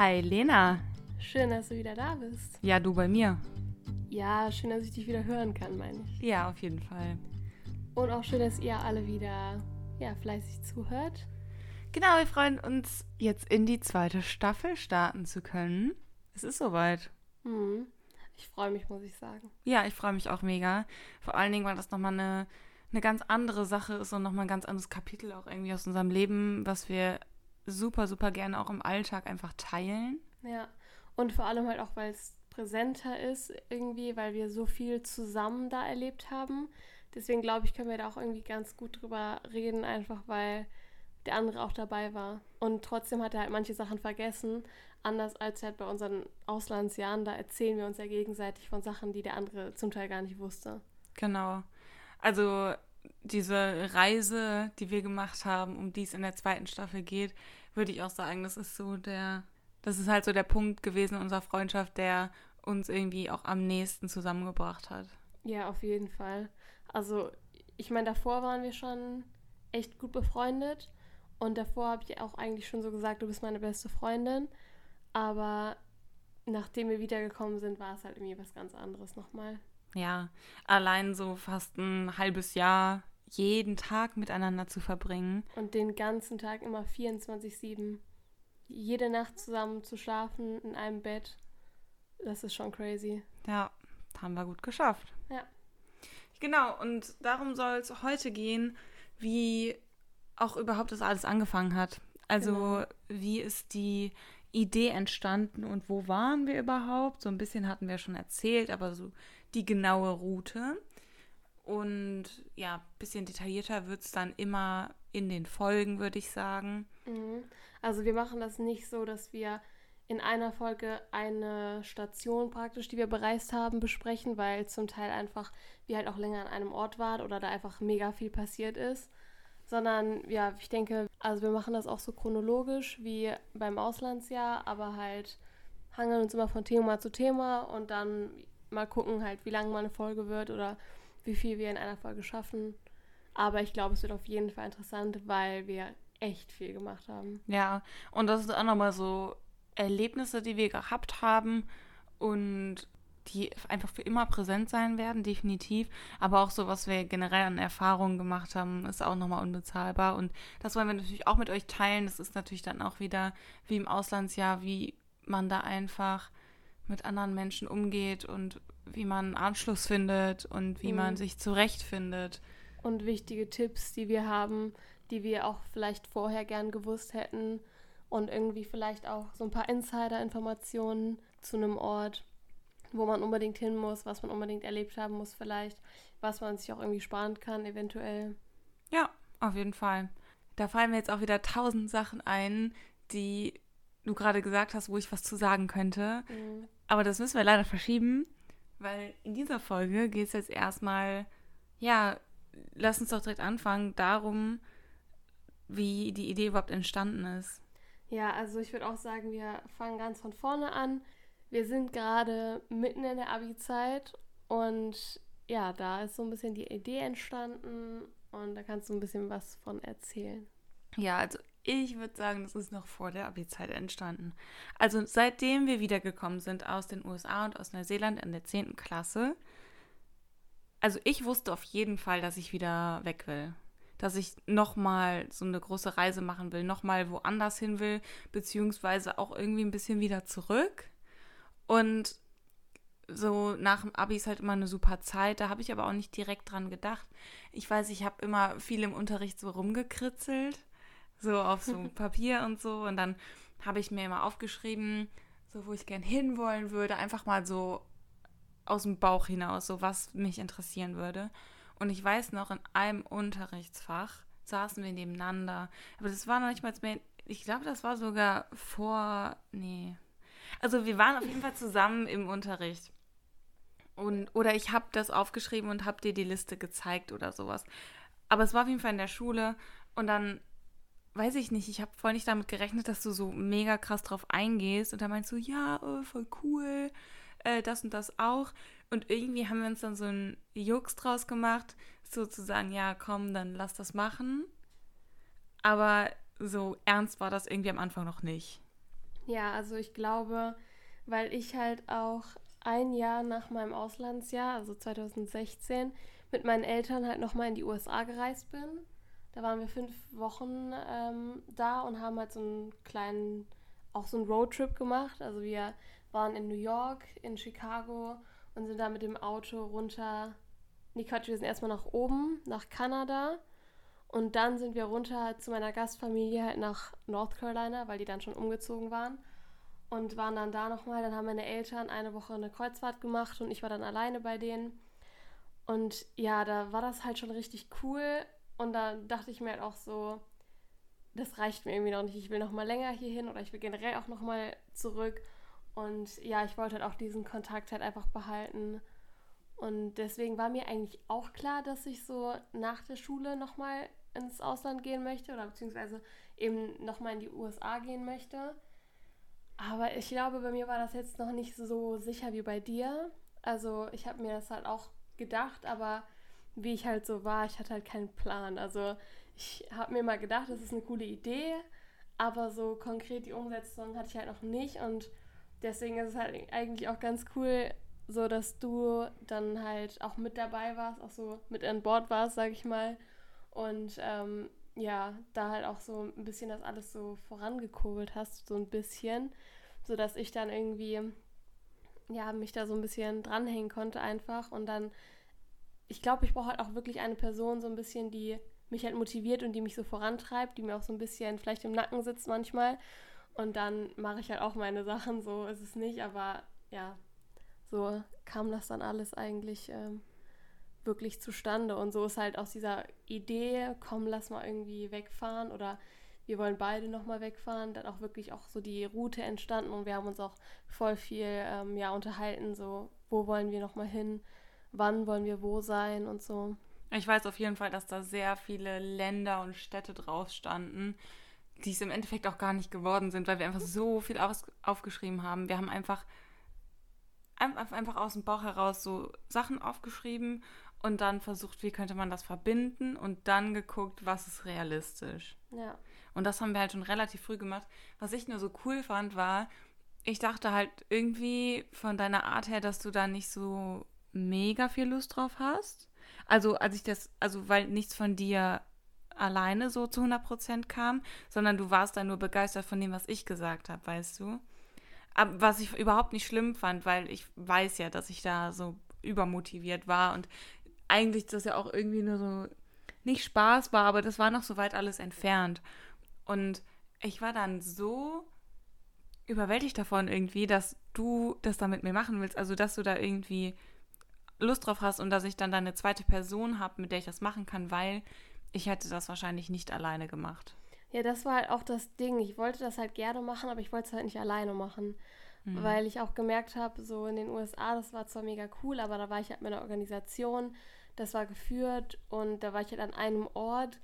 Hi Lena. Schön, dass du wieder da bist. Ja, du bei mir. Ja, schön, dass ich dich wieder hören kann, meine ich. Ja, auf jeden Fall. Und auch schön, dass ihr alle wieder ja, fleißig zuhört. Genau, wir freuen uns, jetzt in die zweite Staffel starten zu können. Es ist soweit. Hm. Ich freue mich, muss ich sagen. Ja, ich freue mich auch mega. Vor allen Dingen, weil das nochmal eine, eine ganz andere Sache ist und nochmal ein ganz anderes Kapitel auch irgendwie aus unserem Leben, was wir super, super gerne auch im Alltag einfach teilen. Ja, und vor allem halt auch, weil es präsenter ist irgendwie, weil wir so viel zusammen da erlebt haben. Deswegen glaube ich, können wir da auch irgendwie ganz gut drüber reden, einfach weil der andere auch dabei war. Und trotzdem hat er halt manche Sachen vergessen. Anders als halt bei unseren Auslandsjahren, da erzählen wir uns ja gegenseitig von Sachen, die der andere zum Teil gar nicht wusste. Genau. Also diese Reise, die wir gemacht haben, um die es in der zweiten Staffel geht, würde ich auch sagen, das ist so der, das ist halt so der Punkt gewesen in unserer Freundschaft, der uns irgendwie auch am nächsten zusammengebracht hat. Ja, auf jeden Fall. Also, ich meine, davor waren wir schon echt gut befreundet. Und davor habe ich auch eigentlich schon so gesagt, du bist meine beste Freundin. Aber nachdem wir wiedergekommen sind, war es halt irgendwie was ganz anderes nochmal. Ja, allein so fast ein halbes Jahr jeden Tag miteinander zu verbringen. Und den ganzen Tag immer 24-7. Jede Nacht zusammen zu schlafen in einem Bett. Das ist schon crazy. Ja, haben wir gut geschafft. Ja. Genau, und darum soll es heute gehen, wie auch überhaupt das alles angefangen hat. Also, genau. wie ist die Idee entstanden und wo waren wir überhaupt? So ein bisschen hatten wir schon erzählt, aber so die genaue Route. Und ja, ein bisschen detaillierter wird es dann immer in den Folgen, würde ich sagen. Mhm. Also wir machen das nicht so, dass wir in einer Folge eine Station praktisch, die wir bereist haben, besprechen, weil zum Teil einfach wir halt auch länger an einem Ort waren oder da einfach mega viel passiert ist. Sondern ja, ich denke, also wir machen das auch so chronologisch wie beim Auslandsjahr, aber halt hangeln uns immer von Thema zu Thema und dann mal gucken halt, wie lange mal eine Folge wird oder wie viel wir in einer Folge schaffen. Aber ich glaube, es wird auf jeden Fall interessant, weil wir echt viel gemacht haben. Ja, und das ist auch nochmal so Erlebnisse, die wir gehabt haben und die einfach für immer präsent sein werden, definitiv. Aber auch so, was wir generell an Erfahrungen gemacht haben, ist auch nochmal unbezahlbar. Und das wollen wir natürlich auch mit euch teilen. Das ist natürlich dann auch wieder wie im Auslandsjahr, wie man da einfach mit anderen Menschen umgeht und wie man Anschluss findet und wie mhm. man sich zurechtfindet. Und wichtige Tipps, die wir haben, die wir auch vielleicht vorher gern gewusst hätten und irgendwie vielleicht auch so ein paar Insider-Informationen zu einem Ort, wo man unbedingt hin muss, was man unbedingt erlebt haben muss vielleicht, was man sich auch irgendwie sparen kann eventuell. Ja, auf jeden Fall. Da fallen mir jetzt auch wieder tausend Sachen ein, die du gerade gesagt hast, wo ich was zu sagen könnte. Mhm. Aber das müssen wir leider verschieben, weil in dieser Folge geht es jetzt erstmal, ja, lass uns doch direkt anfangen, darum, wie die Idee überhaupt entstanden ist. Ja, also ich würde auch sagen, wir fangen ganz von vorne an. Wir sind gerade mitten in der Abi-Zeit und ja, da ist so ein bisschen die Idee entstanden und da kannst du ein bisschen was von erzählen. Ja, also ich würde sagen, das ist noch vor der Abi-Zeit entstanden. Also seitdem wir wiedergekommen sind aus den USA und aus Neuseeland in der 10. Klasse, also ich wusste auf jeden Fall, dass ich wieder weg will. Dass ich nochmal so eine große Reise machen will, nochmal woanders hin will, beziehungsweise auch irgendwie ein bisschen wieder zurück. Und so nach dem Abi ist halt immer eine super Zeit. Da habe ich aber auch nicht direkt dran gedacht. Ich weiß, ich habe immer viel im Unterricht so rumgekritzelt so auf so Papier und so. Und dann habe ich mir immer aufgeschrieben, so wo ich gern hinwollen würde, einfach mal so aus dem Bauch hinaus, so was mich interessieren würde. Und ich weiß noch, in einem Unterrichtsfach saßen wir nebeneinander. Aber das war noch nicht mal mehr, ich glaube, das war sogar vor, nee. Also wir waren auf jeden Fall zusammen im Unterricht. Und, oder ich habe das aufgeschrieben und habe dir die Liste gezeigt oder sowas. Aber es war auf jeden Fall in der Schule. Und dann weiß ich nicht, ich habe voll nicht damit gerechnet, dass du so mega krass drauf eingehst. Und da meinst du, ja, oh, voll cool, äh, das und das auch. Und irgendwie haben wir uns dann so einen Jux draus gemacht, sozusagen, ja, komm, dann lass das machen. Aber so ernst war das irgendwie am Anfang noch nicht. Ja, also ich glaube, weil ich halt auch ein Jahr nach meinem Auslandsjahr, also 2016, mit meinen Eltern halt nochmal in die USA gereist bin. Da waren wir fünf Wochen ähm, da und haben halt so einen kleinen, auch so einen Roadtrip gemacht. Also wir waren in New York, in Chicago und sind da mit dem Auto runter. Nee, Quatsch, wir sind erstmal nach oben, nach Kanada. Und dann sind wir runter zu meiner Gastfamilie halt nach North Carolina, weil die dann schon umgezogen waren. Und waren dann da nochmal. Dann haben meine Eltern eine Woche eine Kreuzfahrt gemacht und ich war dann alleine bei denen. Und ja, da war das halt schon richtig cool. Und da dachte ich mir halt auch so, das reicht mir irgendwie noch nicht. Ich will noch mal länger hier hin oder ich will generell auch noch mal zurück. Und ja, ich wollte halt auch diesen Kontakt halt einfach behalten. Und deswegen war mir eigentlich auch klar, dass ich so nach der Schule noch mal ins Ausland gehen möchte oder beziehungsweise eben noch mal in die USA gehen möchte. Aber ich glaube, bei mir war das jetzt noch nicht so sicher wie bei dir. Also ich habe mir das halt auch gedacht, aber wie ich halt so war, ich hatte halt keinen Plan. Also ich habe mir mal gedacht, das ist eine coole Idee, aber so konkret die Umsetzung hatte ich halt noch nicht und deswegen ist es halt eigentlich auch ganz cool, so dass du dann halt auch mit dabei warst, auch so mit an Bord warst, sag ich mal. Und ähm, ja, da halt auch so ein bisschen das alles so vorangekurbelt hast, so ein bisschen, sodass ich dann irgendwie, ja, mich da so ein bisschen dranhängen konnte einfach und dann ich glaube, ich brauche halt auch wirklich eine Person, so ein bisschen, die mich halt motiviert und die mich so vorantreibt, die mir auch so ein bisschen vielleicht im Nacken sitzt manchmal. Und dann mache ich halt auch meine Sachen, so ist es nicht, aber ja, so kam das dann alles eigentlich ähm, wirklich zustande. Und so ist halt aus dieser Idee, komm, lass mal irgendwie wegfahren oder wir wollen beide nochmal wegfahren, dann auch wirklich auch so die Route entstanden und wir haben uns auch voll viel ähm, ja, unterhalten, so wo wollen wir nochmal hin, wann wollen wir wo sein und so. Ich weiß auf jeden Fall, dass da sehr viele Länder und Städte drauf standen, die es im Endeffekt auch gar nicht geworden sind, weil wir einfach so viel aus, aufgeschrieben haben. Wir haben einfach, einfach aus dem Bauch heraus so Sachen aufgeschrieben und dann versucht, wie könnte man das verbinden und dann geguckt, was ist realistisch. Ja. Und das haben wir halt schon relativ früh gemacht. Was ich nur so cool fand, war, ich dachte halt irgendwie von deiner Art her, dass du da nicht so mega viel Lust drauf hast. Also, als ich das, also, weil nichts von dir alleine so zu 100% kam, sondern du warst dann nur begeistert von dem, was ich gesagt habe, weißt du? Aber was ich überhaupt nicht schlimm fand, weil ich weiß ja, dass ich da so übermotiviert war und eigentlich das ja auch irgendwie nur so nicht Spaß war, aber das war noch so weit alles entfernt. Und ich war dann so überwältigt davon irgendwie, dass du das da mit mir machen willst, also dass du da irgendwie Lust drauf hast und dass ich dann deine zweite Person habe, mit der ich das machen kann, weil ich hätte das wahrscheinlich nicht alleine gemacht. Ja, das war halt auch das Ding. Ich wollte das halt gerne machen, aber ich wollte es halt nicht alleine machen. Mhm. Weil ich auch gemerkt habe, so in den USA, das war zwar mega cool, aber da war ich halt mit einer Organisation, das war geführt und da war ich halt an einem Ort.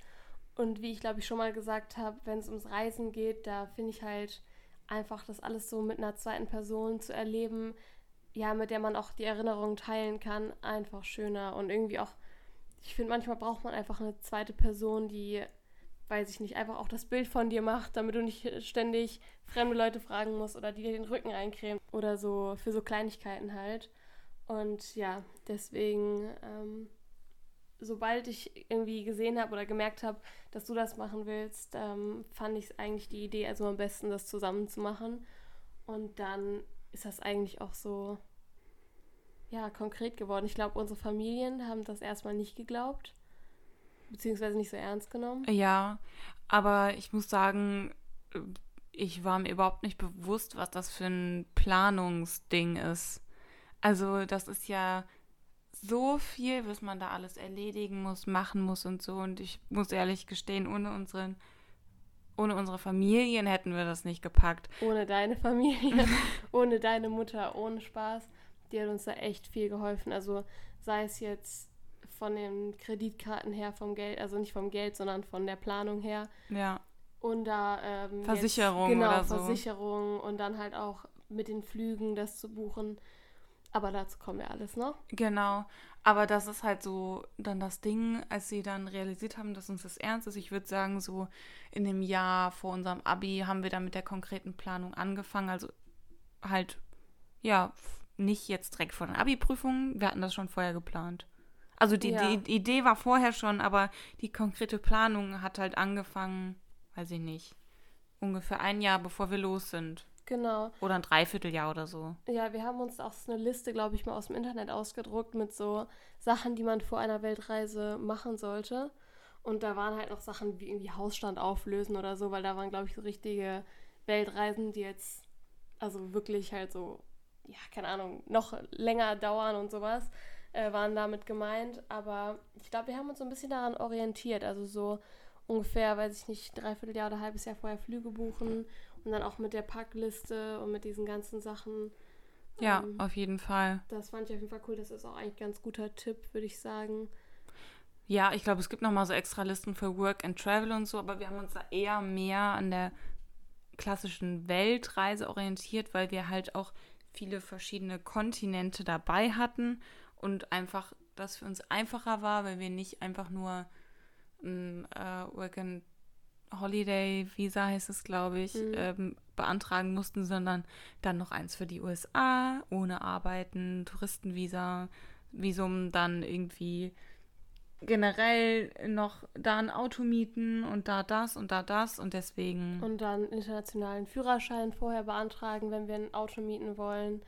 Und wie ich glaube ich schon mal gesagt habe, wenn es ums Reisen geht, da finde ich halt einfach das alles so mit einer zweiten Person zu erleben, ja, mit der man auch die Erinnerungen teilen kann, einfach schöner. Und irgendwie auch, ich finde, manchmal braucht man einfach eine zweite Person, die, weiß ich nicht, einfach auch das Bild von dir macht, damit du nicht ständig fremde Leute fragen musst oder die dir den Rücken eincremen oder so für so Kleinigkeiten halt. Und ja, deswegen, ähm, sobald ich irgendwie gesehen habe oder gemerkt habe, dass du das machen willst, ähm, fand ich eigentlich die Idee also am besten, das zusammen zu machen. Und dann ist das eigentlich auch so ja, konkret geworden. Ich glaube, unsere Familien haben das erstmal nicht geglaubt, beziehungsweise nicht so ernst genommen. Ja, aber ich muss sagen, ich war mir überhaupt nicht bewusst, was das für ein Planungsding ist. Also, das ist ja so viel, was man da alles erledigen muss, machen muss und so. Und ich muss ehrlich gestehen, ohne unseren ohne unsere Familien hätten wir das nicht gepackt. Ohne deine Familie, ohne deine Mutter, ohne Spaß die hat uns da echt viel geholfen. Also sei es jetzt von den Kreditkarten her, vom Geld, also nicht vom Geld, sondern von der Planung her. Ja. Und da ähm, Versicherung jetzt, genau, oder so. Versicherung und dann halt auch mit den Flügen das zu buchen. Aber dazu kommen wir alles noch. Genau. Aber das ist halt so dann das Ding, als sie dann realisiert haben, dass uns das ernst ist. Ich würde sagen, so in dem Jahr vor unserem Abi haben wir dann mit der konkreten Planung angefangen. Also halt, ja, nicht jetzt direkt vor den Abi-Prüfungen. Wir hatten das schon vorher geplant. Also die, Ja. die Idee war vorher schon, aber die konkrete Planung hat halt angefangen, weiß ich nicht, ungefähr ein Jahr bevor wir los sind. Genau. Oder ein Dreivierteljahr oder so. Ja, wir haben uns auch so eine Liste, glaube ich, mal aus dem Internet ausgedruckt mit so Sachen, die man vor einer Weltreise machen sollte. Und da waren halt noch Sachen wie irgendwie Hausstand auflösen oder so, weil da waren, glaube ich, so richtige Weltreisen, die jetzt, also wirklich halt so, ja, keine Ahnung, noch länger dauern und sowas, äh, waren damit gemeint. Aber ich glaube, wir haben uns so ein bisschen daran orientiert. Also so ungefähr, weiß ich nicht, dreiviertel Jahr oder halbes Jahr vorher Flüge buchen und dann auch mit der Packliste und mit diesen ganzen Sachen. Ja, Ähm, auf jeden Fall. das fand ich auf jeden Fall cool. Das ist auch eigentlich ein ganz guter Tipp, würde ich sagen. Ja, ich glaube, es gibt noch mal so extra Listen für Work and Travel und so, aber wir haben uns da eher mehr an der klassischen Weltreise orientiert, weil wir halt auch viele verschiedene Kontinente dabei hatten und einfach das für uns einfacher war, weil wir nicht einfach nur ein äh, Work and Holiday Visa heißt es, glaube ich, Mhm. ähm, beantragen mussten, sondern dann noch eins für die USA, ohne Arbeiten, Touristenvisa, Visum, dann irgendwie generell noch da ein Auto mieten und da das und da das und deswegen. Und dann internationalen Führerschein vorher beantragen, wenn wir ein Auto mieten wollen.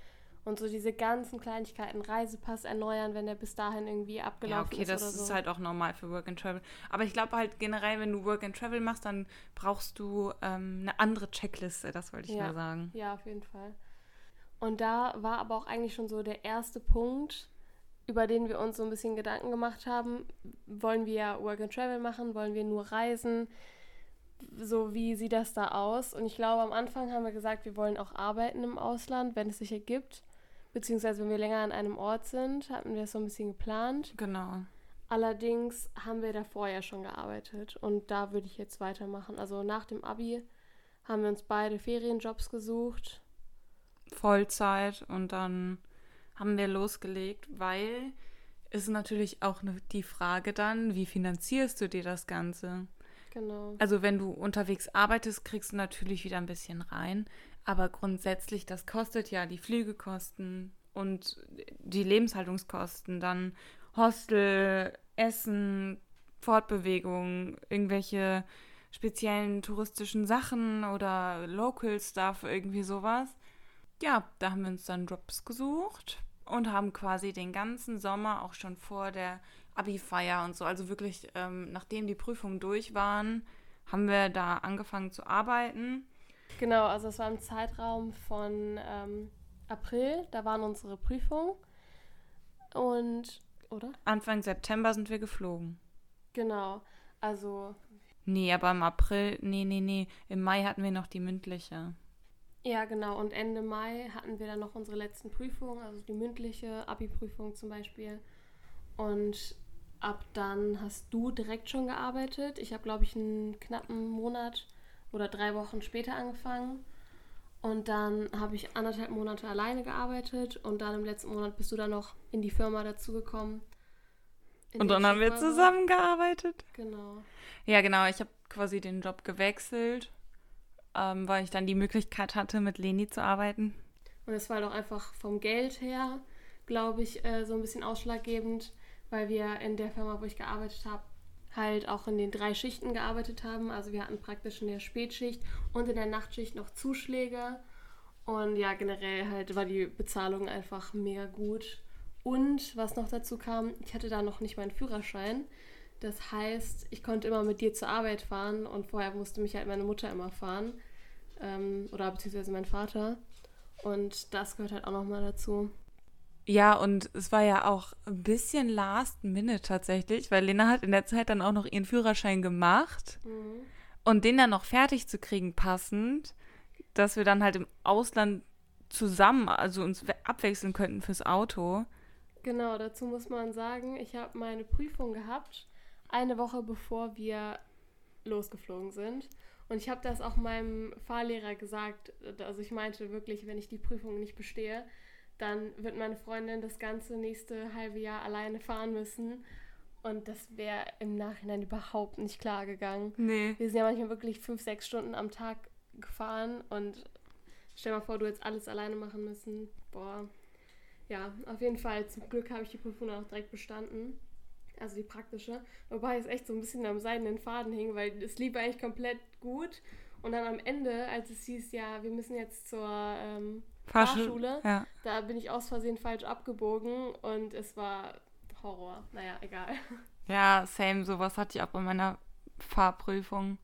Und so diese ganzen Kleinigkeiten, Reisepass erneuern, wenn der bis dahin irgendwie ja, abgelaufen okay, ist das oder so. ist halt auch normal für Work and Travel. Aber ich glaube halt generell, wenn du Work and Travel machst, dann brauchst du ähm, eine andere Checkliste, das wollte ich Ja. nur sagen. Ja, auf jeden Fall. Und da war aber auch eigentlich schon so der erste Punkt, über den wir uns so ein bisschen Gedanken gemacht haben. Wollen wir Work and Travel machen? Wollen wir nur reisen? So, wie sieht das da aus? Und ich glaube, am Anfang haben wir gesagt, wir wollen auch arbeiten im Ausland, wenn es sich ergibt. Beziehungsweise, wenn wir länger an einem Ort sind, hatten wir das so ein bisschen geplant. Genau. Allerdings haben wir davor ja schon gearbeitet und da würde ich jetzt weitermachen. Also nach dem Abi haben wir uns beide Ferienjobs gesucht. Vollzeit und dann haben wir losgelegt, weil ist natürlich auch ne, die Frage dann, wie finanzierst du dir das Ganze? Genau. Also wenn du unterwegs arbeitest, kriegst du natürlich wieder ein bisschen rein, aber grundsätzlich, das kostet ja die Flügekosten und die Lebenshaltungskosten, dann Hostel, Essen, Fortbewegung, irgendwelche speziellen touristischen Sachen oder Local Stuff, irgendwie sowas. Ja, da haben wir uns dann Jobs gesucht und haben quasi den ganzen Sommer auch schon vor der Abi-Feier und so, also wirklich, ähm, nachdem die Prüfungen durch waren, haben wir da angefangen zu arbeiten. Genau, also es war im Zeitraum von ähm, April, da waren unsere Prüfungen. Und, oder? Anfang September sind wir geflogen. Genau, also Nee, aber im April, nee, nee, nee, im Mai hatten wir noch die mündliche. Ja genau. Und Ende Mai hatten wir dann noch unsere letzten Prüfungen, also die mündliche Abi-Prüfung zum Beispiel. Und ab dann hast du direkt schon gearbeitet. Ich habe, glaube ich, einen knappen Monat oder drei Wochen später angefangen. Und dann habe ich anderthalb Monate alleine gearbeitet und dann im letzten Monat bist du dann noch in die Firma dazugekommen. Und dann haben wir zusammengearbeitet. Genau. Ja, genau, ich habe quasi den Job gewechselt, ähm, weil ich dann die Möglichkeit hatte, mit Leni zu arbeiten. Und es war auch einfach vom Geld her, glaube ich, äh, so ein bisschen ausschlaggebend, weil wir in der Firma, wo ich gearbeitet habe, halt auch in den drei Schichten gearbeitet haben. Also wir hatten praktisch in der Spätschicht und in der Nachtschicht noch Zuschläge. Und ja, generell halt war die Bezahlung einfach mega gut. Und was noch dazu kam, ich hatte da noch nicht meinen Führerschein. Das heißt, ich konnte immer mit dir zur Arbeit fahren und vorher musste mich halt meine Mutter immer fahren. Ähm, oder beziehungsweise mein Vater. Und das gehört halt auch nochmal dazu. Ja, und es war ja auch ein bisschen last minute tatsächlich, weil Lena hat in der Zeit dann auch noch ihren Führerschein gemacht und den dann noch fertig zu kriegen passend, dass wir dann halt im Ausland zusammen, also uns we- abwechseln könnten fürs Auto. Genau, dazu muss man sagen, ich habe meine Prüfung gehabt, eine Woche bevor wir losgeflogen sind. Und ich habe das auch meinem Fahrlehrer gesagt. Also ich meinte wirklich, wenn ich die Prüfung nicht bestehe, dann wird meine Freundin das ganze nächste halbe Jahr alleine fahren müssen. Und das wäre im Nachhinein überhaupt nicht klar gegangen. Nee. Wir sind ja manchmal wirklich fünf, sechs Stunden am Tag gefahren und stell mal vor, du hättest alles alleine machen müssen. Boah. Ja, auf jeden Fall. Zum Glück habe ich die Prüfung auch direkt bestanden. Also die praktische. Wobei es echt so ein bisschen am seidenen Faden hing, weil es lief eigentlich komplett gut. Und dann am Ende, als es hieß, ja, wir müssen jetzt zur ähm, Fahrschule, Ja. da bin ich aus Versehen falsch abgebogen und es war Horror. Naja, egal. Ja, same, sowas hatte ich auch bei meiner Fahrprüfung.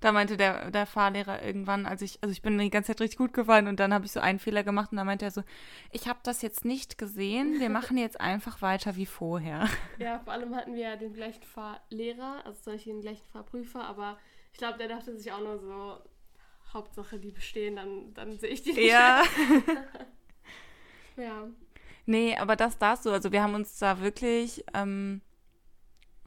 Da meinte der, der Fahrlehrer irgendwann, als ich, also ich bin die ganze Zeit richtig gut gefahren und dann habe ich so einen Fehler gemacht und da meinte er so, ich habe das jetzt nicht gesehen, wir machen jetzt einfach weiter wie vorher. Ja, vor allem hatten wir ja den gleichen Fahrlehrer, also solche den gleichen Fahrprüfer, aber ich glaube, der dachte sich auch nur so, Hauptsache die bestehen, dann, dann sehe ich die nicht. Ja. Ja. Nee, aber das darfst du. Also wir haben uns da wirklich ähm,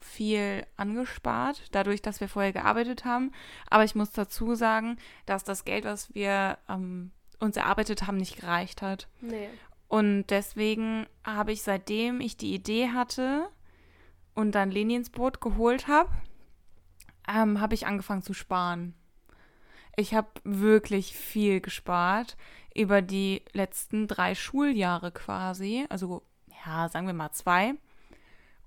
viel angespart, dadurch, dass wir vorher gearbeitet haben. Aber ich muss dazu sagen, dass das Geld, was wir ähm, uns erarbeitet haben, nicht gereicht hat. Nee. Und deswegen habe ich, seitdem ich die Idee hatte und dann Leni ins Boot geholt habe, ähm, habe ich angefangen zu sparen. Ich habe wirklich viel gespart über die letzten drei Schuljahre quasi, also ja, sagen wir mal zwei.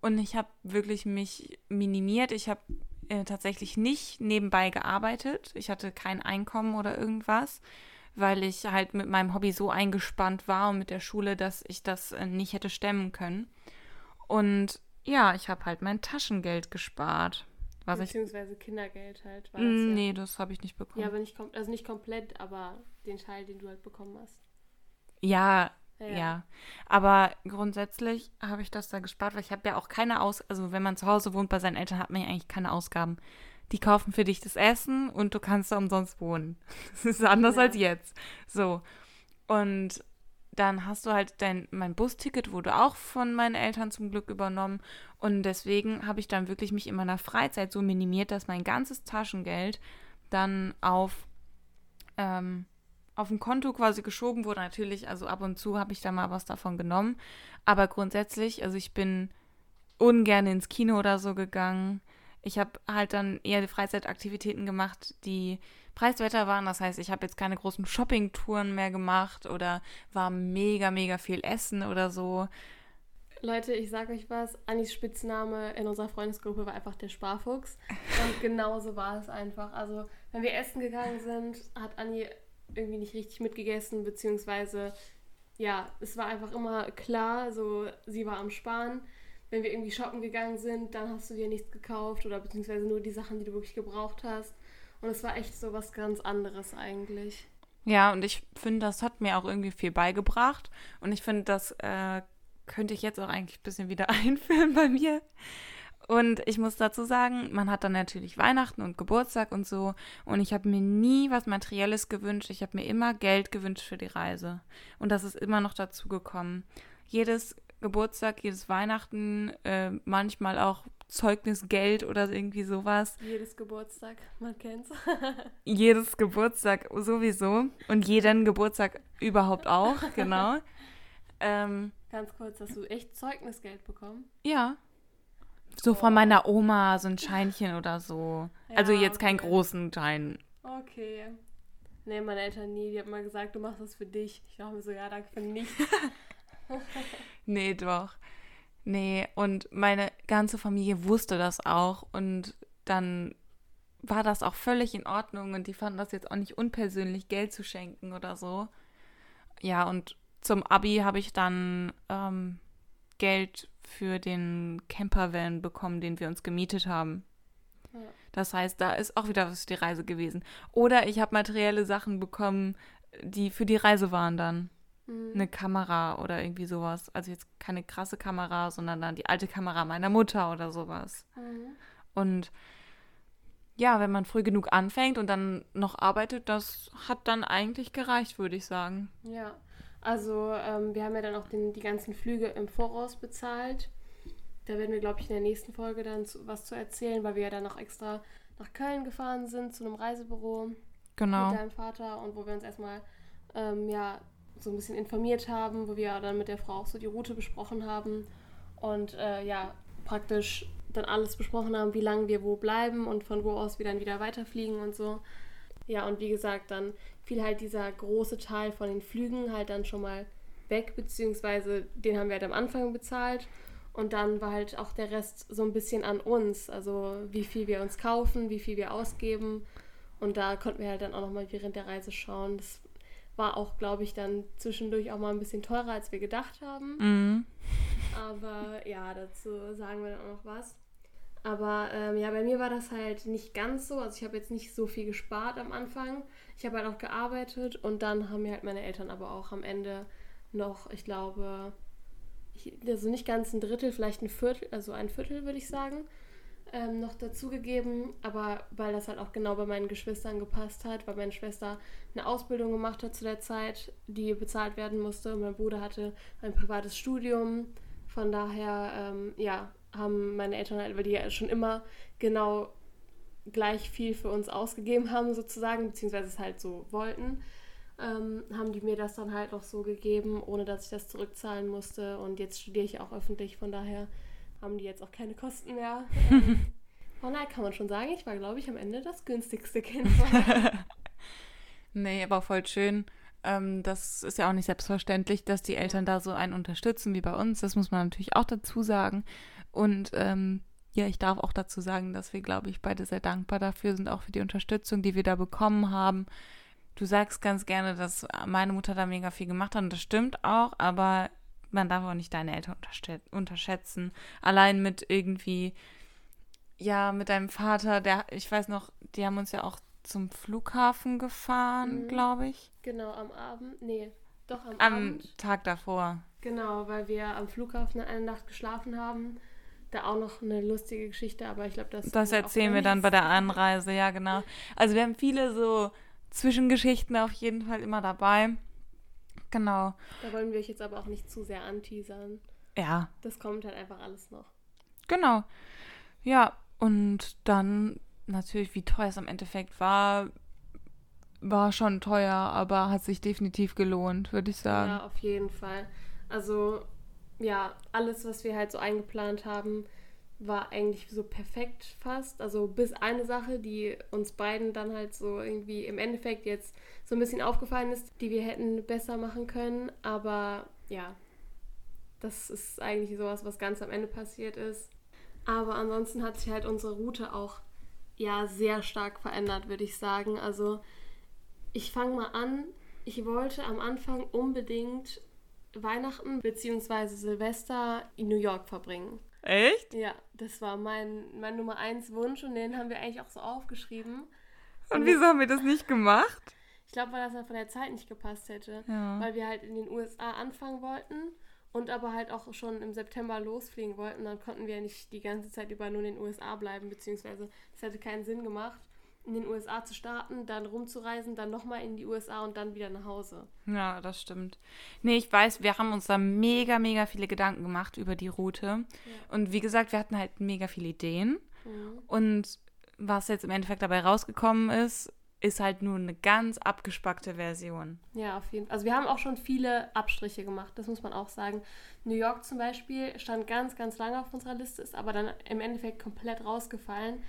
Und ich habe wirklich mich minimiert. Ich habe äh, tatsächlich nicht nebenbei gearbeitet. Ich hatte kein Einkommen oder irgendwas, weil ich halt mit meinem Hobby so eingespannt war und mit der Schule, dass ich das äh, nicht hätte stemmen können. Und ja, ich habe halt mein Taschengeld gespart. Was ich. Beziehungsweise Kindergeld halt. War das Mm, ja. Nee, das habe ich nicht bekommen. Ja, aber nicht, also nicht komplett, aber den Teil, den du halt bekommen hast. Ja, Ja, ja. Aber grundsätzlich habe ich das da gespart, weil ich habe ja auch keine Aus... Also wenn man zu Hause wohnt bei seinen Eltern, hat man ja eigentlich keine Ausgaben. Die kaufen für dich das Essen und du kannst da umsonst wohnen. Das ist anders Ja. als jetzt. So. Und dann hast du halt dein... Mein Busticket wurde auch von meinen Eltern zum Glück übernommen. Und deswegen habe ich dann wirklich mich in meiner Freizeit so minimiert, dass mein ganzes Taschengeld dann auf ähm, auf ein Konto quasi geschoben wurde. Natürlich, also ab und zu habe ich da mal was davon genommen. Aber grundsätzlich, also ich bin ungern ins Kino oder so gegangen. Ich habe halt dann eher die Freizeitaktivitäten gemacht, die preiswerter waren. Das heißt, ich habe jetzt keine großen Shoppingtouren mehr gemacht oder war mega, mega viel essen oder so. Leute, ich sag euch was, Annis Spitzname in unserer Freundesgruppe war einfach der Sparfuchs. Und genauso war es einfach. Also, wenn wir essen gegangen sind, hat Anni irgendwie nicht richtig mitgegessen, beziehungsweise, ja, es war einfach immer klar, so, sie war am Sparen. Wenn wir irgendwie shoppen gegangen sind, dann hast du dir nichts gekauft oder beziehungsweise nur die Sachen, die du wirklich gebraucht hast. Und es war echt so was ganz anderes eigentlich. Ja, und ich finde, das hat mir auch irgendwie viel beigebracht. Und ich finde, das äh, könnte ich jetzt auch eigentlich ein bisschen wieder einführen bei mir. Und ich muss dazu sagen, man hat dann natürlich Weihnachten und Geburtstag und so. Und ich habe mir nie was Materielles gewünscht. Ich habe mir immer Geld gewünscht für die Reise. Und das ist immer noch dazu gekommen. Jedes Geburtstag, jedes Weihnachten, äh, manchmal auch Zeugnisgeld oder irgendwie sowas. Jedes Geburtstag, man kennt's. Jedes Geburtstag sowieso. Und jeden Geburtstag überhaupt auch, genau. ähm, Ganz kurz, hast du echt Zeugnisgeld bekommen? ja. So von meiner Oma, so ein Scheinchen oder so. also Ja, jetzt keinen okay. großen Schein. Okay. Nee, meine Eltern nie. Die haben mal gesagt, du machst das für dich. Ich dachte mir so, ja, danke für nichts. Nee, doch. Nee, und meine ganze Familie wusste das auch und dann war das auch völlig in Ordnung und die fanden das jetzt auch nicht unpersönlich, Geld zu schenken oder so. Ja, und zum Abi habe ich dann ähm, Geld für den Campervan bekommen, den wir uns gemietet haben. Ja. Das heißt, da ist auch wieder was für die Reise gewesen. Oder ich habe materielle Sachen bekommen, die für die Reise waren dann. Mhm. Eine Kamera oder irgendwie sowas. Also jetzt keine krasse Kamera, sondern dann die alte Kamera meiner Mutter oder sowas. Mhm. Und ja, wenn man früh genug anfängt und dann noch arbeitet, das hat dann eigentlich gereicht, würde ich sagen. Ja. Also, ähm, wir haben ja dann auch den, die ganzen Flüge im Voraus bezahlt. Da werden wir, glaube ich, in der nächsten Folge dann zu, was zu erzählen, weil wir ja dann noch extra nach Köln gefahren sind, zu einem Reisebüro Genau. mit deinem Vater und wo wir uns erstmal ähm, ja, so ein bisschen informiert haben, wo wir dann mit der Frau auch so die Route besprochen haben und äh, ja, praktisch dann alles besprochen haben, wie lange wir wo bleiben und von wo aus wir dann wieder weiterfliegen und so. Ja, und wie gesagt, dann fiel halt dieser große Teil von den Flügen halt dann schon mal weg, beziehungsweise den haben wir halt am Anfang bezahlt. Und dann war halt auch der Rest so ein bisschen an uns, also wie viel wir uns kaufen, wie viel wir ausgeben. Und da konnten wir halt dann auch nochmal während der Reise schauen. Das war auch, glaube ich, dann zwischendurch auch mal ein bisschen teurer, als wir gedacht haben. Mhm. Aber ja, dazu sagen wir dann auch noch was. Aber ähm, ja, bei mir war das halt nicht ganz so. Also ich habe jetzt nicht so viel gespart am Anfang. Ich habe halt auch gearbeitet und dann haben mir halt meine Eltern aber auch am Ende noch, ich glaube, also nicht ganz ein Drittel, vielleicht ein Viertel, also ein Viertel würde ich sagen, ähm, noch dazugegeben. Aber weil das halt auch genau bei meinen Geschwistern gepasst hat, weil meine Schwester eine Ausbildung gemacht hat zu der Zeit, die bezahlt werden musste. Und mein Bruder hatte ein privates Studium. Von daher, ähm, ja, haben meine Eltern halt, weil die ja schon immer genau gleich viel für uns ausgegeben haben, sozusagen, beziehungsweise es halt so wollten, ähm, haben die mir das dann halt auch so gegeben, ohne dass ich das zurückzahlen musste. Und jetzt studiere ich auch öffentlich, von daher haben die jetzt auch keine Kosten mehr. Ähm, von daher kann man schon sagen, ich war, glaube ich, am Ende das günstigste Kind. nee, aber voll schön. Ähm, das ist ja auch nicht selbstverständlich, dass die Eltern da so einen unterstützen wie bei uns. Das muss man natürlich auch dazu sagen. Und ähm, ja, ich darf auch dazu sagen, dass wir, glaube ich, beide sehr dankbar dafür sind, auch für die Unterstützung, die wir da bekommen haben. Du sagst ganz gerne, dass meine Mutter da mega viel gemacht hat und das stimmt auch, aber man darf auch nicht deine Eltern unterschätzen. Allein mit irgendwie, ja, mit deinem Vater, der, ich weiß noch, die haben uns ja auch zum Flughafen gefahren, mhm. glaube ich. Genau, am Abend. Nee, doch am, am Abend. Am Tag davor. Genau, weil wir am Flughafen eine Nacht geschlafen haben da auch noch eine lustige Geschichte, aber ich glaube, das. Das erzählen wir dann bei der Anreise, ja, genau. Also, wir haben viele so Zwischengeschichten auf jeden Fall immer dabei. Genau. Da wollen wir euch jetzt aber auch nicht zu sehr anteasern. Ja. Das kommt halt einfach alles noch. Genau. Ja, und dann natürlich, wie teuer es am Endeffekt war, war schon teuer, aber hat sich definitiv gelohnt, würde ich sagen. Ja, auf jeden Fall. Also ja, alles, was wir halt so eingeplant haben, war eigentlich so perfekt fast. Also bis eine Sache, die uns beiden dann halt so irgendwie im Endeffekt jetzt so ein bisschen aufgefallen ist, die wir hätten besser machen können. Aber ja, das ist eigentlich sowas, was ganz am Ende passiert ist. Aber ansonsten hat sich halt unsere Route auch ja sehr stark verändert, würde ich sagen. Also ich fange mal an. Ich wollte am Anfang unbedingt Weihnachten bzw. Silvester in New York verbringen. Echt? Ja, das war mein, mein Nummer eins Wunsch und den haben wir eigentlich auch so aufgeschrieben. Und, und wieso haben wir das nicht gemacht? Ich glaube, weil das dann von der Zeit nicht gepasst hätte. Ja. Weil wir halt in den USA anfangen wollten und aber halt auch schon im September losfliegen wollten. Dann konnten wir ja nicht die ganze Zeit über nur in den USA bleiben, beziehungsweise es hätte keinen Sinn gemacht in den USA zu starten, dann rumzureisen, dann nochmal in die USA und dann wieder nach Hause. Ja, das stimmt. Nee, ich weiß, wir haben uns da mega, mega viele Gedanken gemacht über die Route. Ja. Und wie gesagt, wir hatten halt mega viele Ideen. Mhm. Und was jetzt im Endeffekt dabei rausgekommen ist, ist halt nur eine ganz abgespackte Version. Ja, auf jeden Fall. Also wir haben auch schon viele Abstriche gemacht, das muss man auch sagen. New York zum Beispiel stand ganz, ganz lange auf unserer Liste, ist aber dann im Endeffekt komplett rausgefallen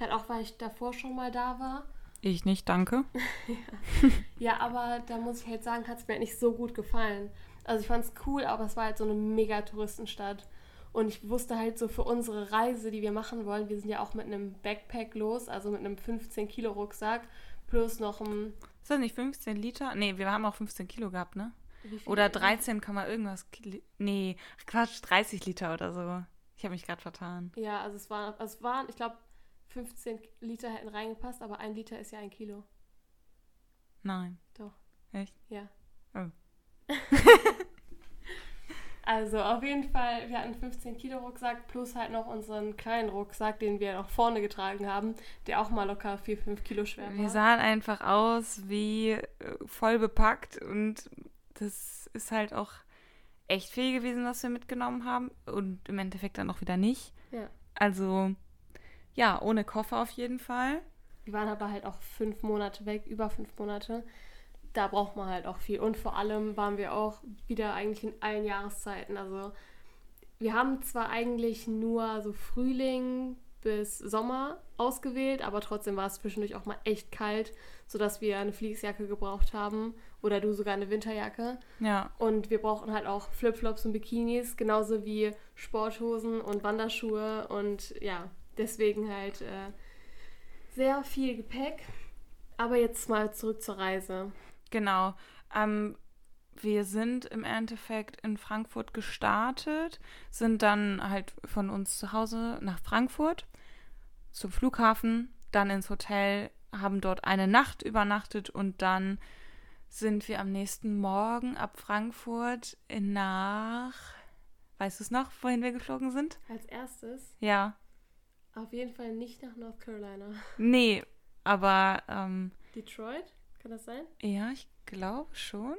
Halt auch, weil ich davor schon mal da war. Ich nicht, danke. ja. ja, aber da muss ich halt sagen, hat es mir halt nicht so gut gefallen. Also ich fand es cool, aber es war halt so eine mega Touristenstadt. Und ich wusste halt so für unsere Reise, die wir machen wollen, wir sind ja auch mit einem Backpack los, also mit einem 15-Kilo-Rucksack, plus noch ein... Ist das nicht 15 Liter? Nee, wir haben auch 15 Kilo gehabt, ne? Oder 13, irgendwas. Kilo. Nee, Quatsch, 30 Liter oder so. Ich habe mich gerade vertan. Ja, also es waren, also es waren, ich glaube, 15 Liter hätten reingepasst, aber ein Liter ist ja ein Kilo. Nein. Doch. Echt? Ja. Oh. also auf jeden Fall, wir hatten 15 Kilo Rucksack plus halt noch unseren kleinen Rucksack, den wir noch vorne getragen haben, der auch mal locker 4, 5 Kilo schwer war. Wir sahen einfach aus wie äh, voll bepackt und das ist halt auch echt viel gewesen, was wir mitgenommen haben und im Endeffekt dann auch wieder nicht. Ja. Also ja, ohne Koffer auf jeden Fall. Wir waren aber halt auch fünf Monate weg, über fünf Monate. da braucht man halt auch viel. Und vor allem waren wir auch wieder eigentlich in allen Jahreszeiten. Also wir haben zwar eigentlich nur so Frühling bis Sommer ausgewählt, aber trotzdem war es zwischendurch auch mal echt kalt, sodass wir eine Fließjacke gebraucht haben oder du sogar eine Winterjacke. Ja. Und wir brauchten halt auch Flipflops und Bikinis, genauso wie Sporthosen und Wanderschuhe und ja, deswegen halt äh, sehr viel Gepäck. Aber jetzt mal zurück zur Reise. Genau. Ähm, wir sind im Endeffekt in Frankfurt gestartet, sind dann halt von uns zu Hause nach Frankfurt zum Flughafen, dann ins Hotel, haben dort eine Nacht übernachtet und dann sind wir am nächsten Morgen ab Frankfurt nach. Weißt du es noch, wohin wir geflogen sind? Als erstes Ja. Auf jeden Fall nicht nach North Carolina. Nee, aber ähm, Detroit, kann das sein? ja, ich glaube schon.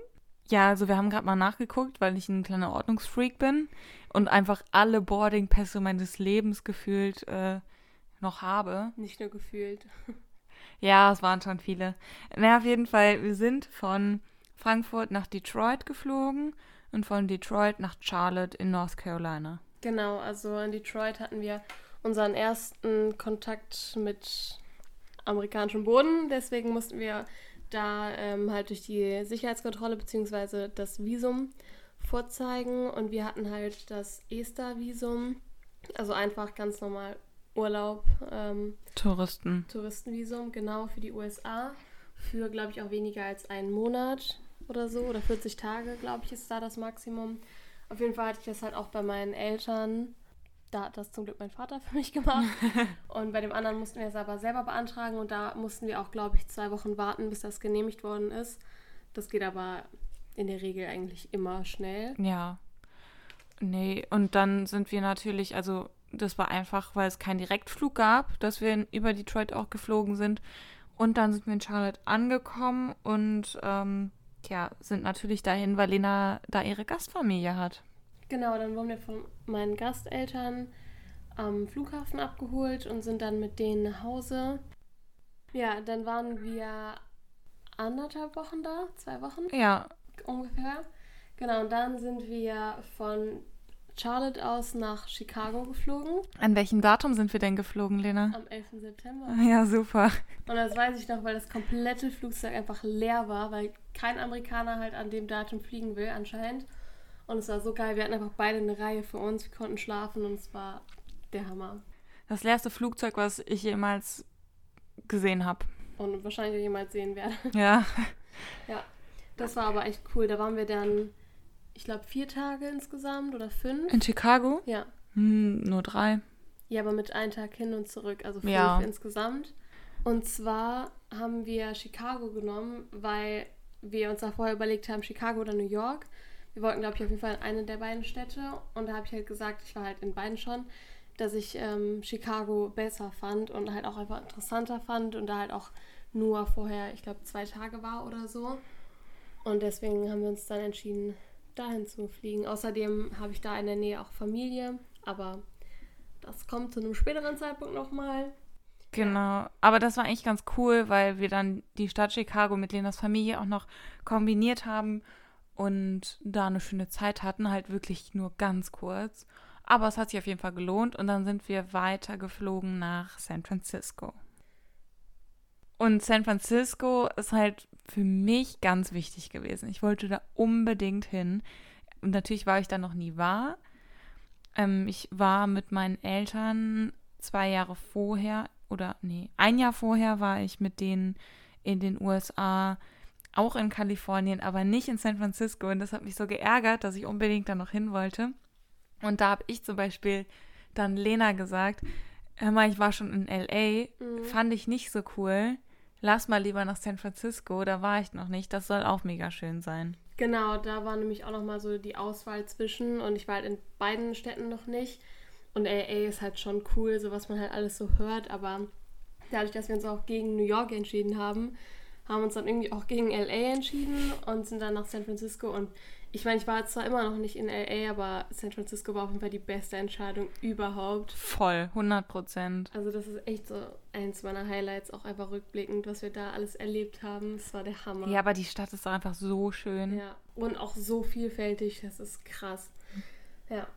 Ja, also wir haben gerade mal nachgeguckt, weil ich ein kleiner Ordnungsfreak bin und einfach alle Boardingpässe meines Lebens gefühlt äh, noch habe. Nicht nur gefühlt. Ja, es waren schon viele. Na, auf jeden Fall, wir sind von Frankfurt nach Detroit geflogen und von Detroit nach Charlotte in North Carolina. Genau, also in Detroit hatten wir unseren ersten Kontakt mit amerikanischem Boden. Deswegen mussten wir da ähm, halt durch die Sicherheitskontrolle bzw. das Visum vorzeigen. Und wir hatten halt das ESTA-Visum, also einfach ganz normal Urlaub, ähm, Touristen. Touristenvisum, genau für die USA. Für, glaube ich, auch weniger als einen Monat oder so. Oder 40 Tage, glaube ich, ist da das Maximum. Auf jeden Fall hatte ich das halt auch bei meinen Eltern. Da hat das zum Glück mein Vater für mich gemacht. und bei dem anderen mussten wir es aber selber beantragen. Und da mussten wir auch, glaube ich, zwei Wochen warten, bis das genehmigt worden ist. Das geht aber in der Regel eigentlich immer schnell. Ja. Nee, und dann sind wir natürlich, also das war einfach, weil es keinen Direktflug gab, dass wir in, über Detroit auch geflogen sind. Und dann sind wir in Charlotte angekommen und ähm, ja, sind natürlich dahin, weil Lena da ihre Gastfamilie hat. Genau, dann wurden wir von meinen Gasteltern am Flughafen abgeholt und sind dann mit denen nach Hause. Ja, dann waren wir anderthalb Wochen da, zwei Wochen Ja, ungefähr. Genau, und dann sind wir von Charlotte aus nach Chicago geflogen an welchem Datum sind wir denn geflogen, Lena? am 11. September. Ja, super. Und das weiß ich noch, weil das komplette Flugzeug einfach leer war, weil kein Amerikaner halt an dem Datum fliegen will anscheinend. Und es war so geil, wir hatten einfach beide eine Reihe für uns, wir konnten schlafen und es war der Hammer. Das leerste Flugzeug, was ich jemals gesehen habe. Und wahrscheinlich auch jemals sehen werde. Ja. Das war aber echt cool. Da waren wir dann, ich glaube, vier Tage insgesamt oder fünf. In Chicago? Ja. Hm, nur drei. Ja, aber mit einem Tag hin und zurück, also fünf Ja. insgesamt. Und zwar haben wir Chicago genommen, weil wir uns da vorher überlegt haben, Chicago oder New York. Wir wollten, glaube ich, auf jeden Fall in eine der beiden Städte. Und da habe ich halt gesagt, ich war halt in beiden schon, dass ich ähm, Chicago besser fand und halt auch einfach interessanter fand und da halt auch nur vorher, ich glaube, zwei Tage war oder so. Und deswegen haben wir uns dann entschieden, dahin zu fliegen. Außerdem habe ich da in der Nähe auch Familie, aber das kommt zu einem späteren Zeitpunkt nochmal. Genau. Aber das war eigentlich ganz cool, weil wir dann die Stadt Chicago mit Lenas Familie auch noch kombiniert haben und da eine schöne Zeit hatten, halt wirklich nur ganz kurz. Aber es hat sich auf jeden Fall gelohnt und dann sind wir weiter geflogen nach San Francisco. Und San Francisco ist halt für mich ganz wichtig gewesen. Ich wollte da unbedingt hin. Und natürlich war ich da noch nie war. Ähm, ich war mit meinen Eltern zwei Jahre vorher oder nee, ein Jahr vorher war ich mit denen in den USA, auch in Kalifornien, aber nicht in San Francisco. Und das hat mich so geärgert, dass ich unbedingt da noch hin wollte. Und da habe ich zum Beispiel dann Lena gesagt, hör mal, ich war schon in LA, Mhm. fand ich nicht so cool. Lass mal lieber nach San Francisco, da war ich noch nicht. Das soll auch mega schön sein. Genau, da war nämlich auch nochmal so die Auswahl zwischen und ich war halt in beiden Städten noch nicht. Und LA ist halt schon cool, so was man halt alles so hört, aber dadurch, dass wir uns auch gegen New York entschieden haben, haben uns dann irgendwie auch gegen LA entschieden und sind dann nach San Francisco und Ich meine, ich war zwar immer noch nicht in LA, aber San Francisco war auf jeden Fall die beste Entscheidung überhaupt. Voll, 100 Prozent. Also das ist echt so eins meiner Highlights, auch einfach rückblickend, was wir da alles erlebt haben. Das war der Hammer. Ja, aber die Stadt ist doch einfach so schön. Ja, und auch so vielfältig, das ist krass. Ja.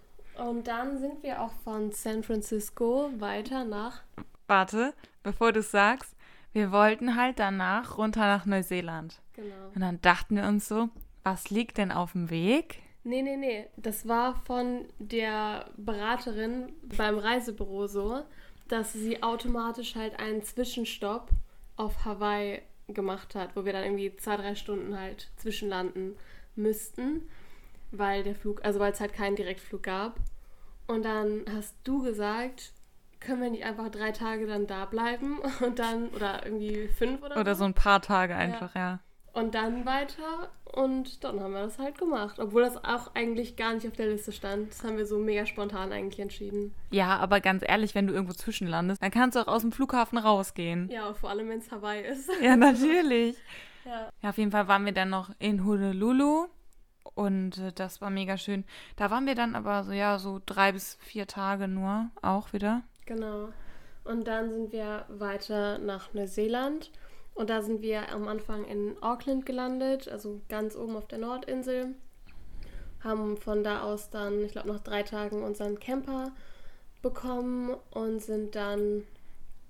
Und dann sind wir auch von San Francisco weiter nach. Warte, bevor du es sagst, wir wollten halt danach runter nach Neuseeland. Genau. Und dann dachten wir uns so, was liegt denn auf dem Weg? Nee, nee, nee. Das war von der Beraterin beim Reisebüro so, dass sie automatisch halt einen Zwischenstopp auf Hawaii gemacht hat, wo wir dann irgendwie zwei, drei Stunden halt zwischenlanden müssten, weil der Flug, also weil es halt keinen Direktflug gab. Und dann hast du gesagt, können wir nicht einfach drei Tage dann da bleiben und dann, oder irgendwie fünf oder, Oder so ein paar Tage einfach, ja. Und dann weiter und dann haben wir das halt gemacht. Obwohl das auch eigentlich gar nicht auf der Liste stand. Das haben wir so mega spontan eigentlich entschieden. Ja, aber ganz ehrlich, wenn du irgendwo zwischenlandest, dann kannst du auch aus dem Flughafen rausgehen. Ja, vor allem, wenn es Hawaii ist. Ja, natürlich. Ja. Ja, auf jeden Fall waren wir dann noch in Honolulu und äh, das war mega schön. Da waren wir dann aber so, ja, so drei bis vier Tage nur auch wieder. Genau. Und dann sind wir weiter nach Neuseeland. Und da sind wir am Anfang in Auckland gelandet, also ganz oben auf der Nordinsel. Haben von da aus dann, ich glaube, nach drei Tagen unseren Camper bekommen und sind dann